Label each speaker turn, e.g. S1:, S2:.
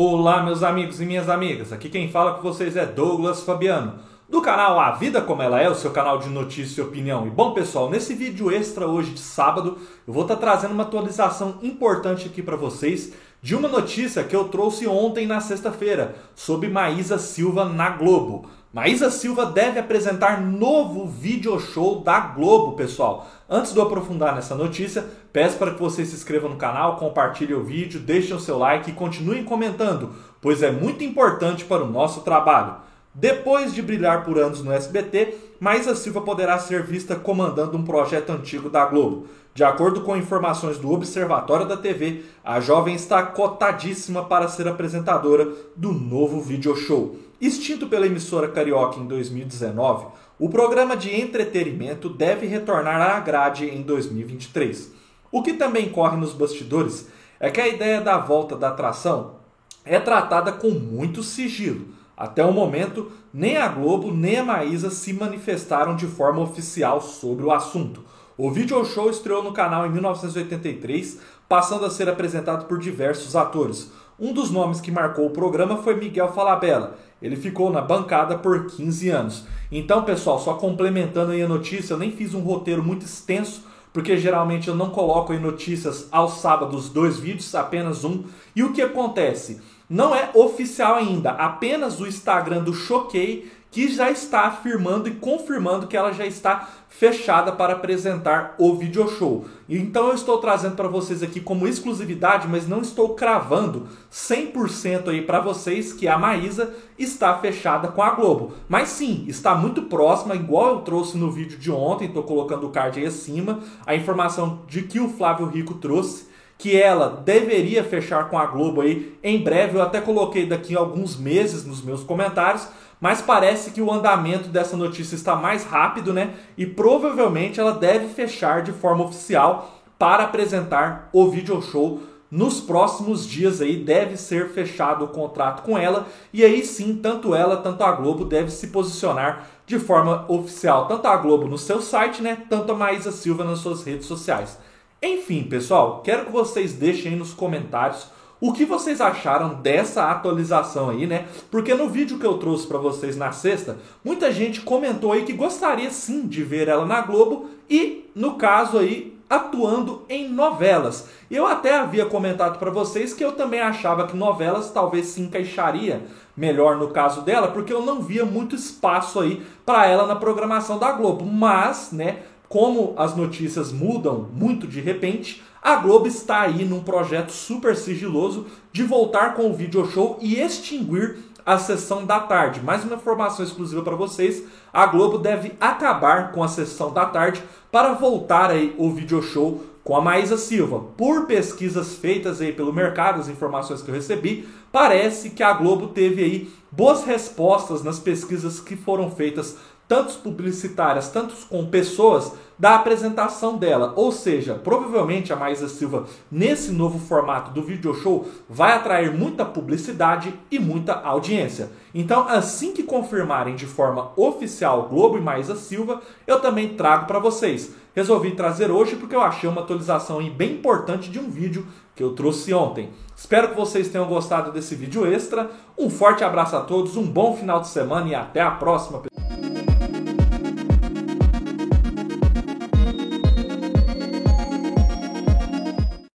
S1: Olá, meus amigos e minhas amigas. Aqui quem fala com vocês é Douglas Fabiano, do canal A Vida Como Ela É, o seu canal de notícia e opinião. E bom, pessoal, nesse vídeo extra hoje de sábado, eu vou estar trazendo uma atualização importante aqui para vocês de uma notícia que eu trouxe ontem na sexta-feira sobre Maísa Silva na Globo. Maísa Silva deve apresentar novo video show da Globo, pessoal. Antes de eu aprofundar nessa notícia, peço para que vocês se inscrevam no canal, compartilhem o vídeo, deixem o seu like e continuem comentando, pois é muito importante para o nosso trabalho. Depois de brilhar por anos no SBT, Maísa Silva poderá ser vista comandando um projeto antigo da Globo. De acordo com informações do Observatório da TV, a jovem está cotadíssima para ser apresentadora do novo video show. Extinto pela emissora carioca em 2019, o programa de entretenimento deve retornar à grade em 2023. O que também corre nos bastidores é que a ideia da volta da atração é tratada com muito sigilo. Até o momento, nem a Globo nem a Maísa se manifestaram de forma oficial sobre o assunto. O video show estreou no canal em 1983, passando a ser apresentado por diversos atores. Um dos nomes que marcou o programa foi Miguel Falabella. Ele ficou na bancada por 15 anos. Então, pessoal, só complementando aí a notícia, eu nem fiz um roteiro muito extenso, porque geralmente eu não coloco aí notícias aos sábados dois vídeos, apenas um. E o que acontece? Não é oficial ainda, apenas o Instagram do Choquei que já está afirmando e confirmando que ela já está fechada para apresentar o video show. Então eu estou trazendo para vocês aqui como exclusividade, mas não estou cravando 100% aí para vocês que a Maísa está fechada com a Globo. Mas sim, está muito próxima, igual eu trouxe no vídeo de ontem, estou colocando o card aí acima, a informação de que o Flávio Rico trouxe que ela deveria fechar com a Globo aí em breve. Eu até coloquei daqui alguns meses nos meus comentários, mas parece que o andamento dessa notícia está mais rápido, né? E provavelmente ela deve fechar de forma oficial para apresentar o video show nos próximos dias aí deve ser fechado o contrato com ela e aí sim tanto ela tanto a Globo deve se posicionar de forma oficial tanto a Globo no seu site né tanto a Maísa Silva nas suas redes sociais enfim pessoal quero que vocês deixem aí nos comentários o que vocês acharam dessa atualização aí, né? Porque no vídeo que eu trouxe para vocês na sexta, muita gente comentou aí que gostaria sim de ver ela na Globo e, no caso aí, atuando em novelas. Eu até havia comentado para vocês que eu também achava que novelas talvez se encaixaria melhor no caso dela, porque eu não via muito espaço aí para ela na programação da Globo. Mas, né, como as notícias mudam muito de repente, a Globo está aí num projeto super sigiloso de voltar com o video show e extinguir a sessão da tarde. Mais uma informação exclusiva para vocês: a Globo deve acabar com a sessão da tarde para voltar aí o video show com a Maísa Silva. Por pesquisas feitas aí pelo mercado, as informações que eu recebi, parece que a Globo teve aí boas respostas nas pesquisas que foram feitas tanto publicitárias, tanto com pessoas da apresentação dela. Ou seja, provavelmente a Maísa Silva, nesse novo formato do video show, vai atrair muita publicidade e muita audiência. Então, assim que confirmarem de forma oficial Globo e Maísa Silva, eu também trago para vocês. Resolvi trazer hoje porque eu achei uma atualização bem importante de um vídeo que eu trouxe ontem. Espero que vocês tenham gostado desse vídeo extra. Um forte abraço a todos, um bom final de semana e até a próxima.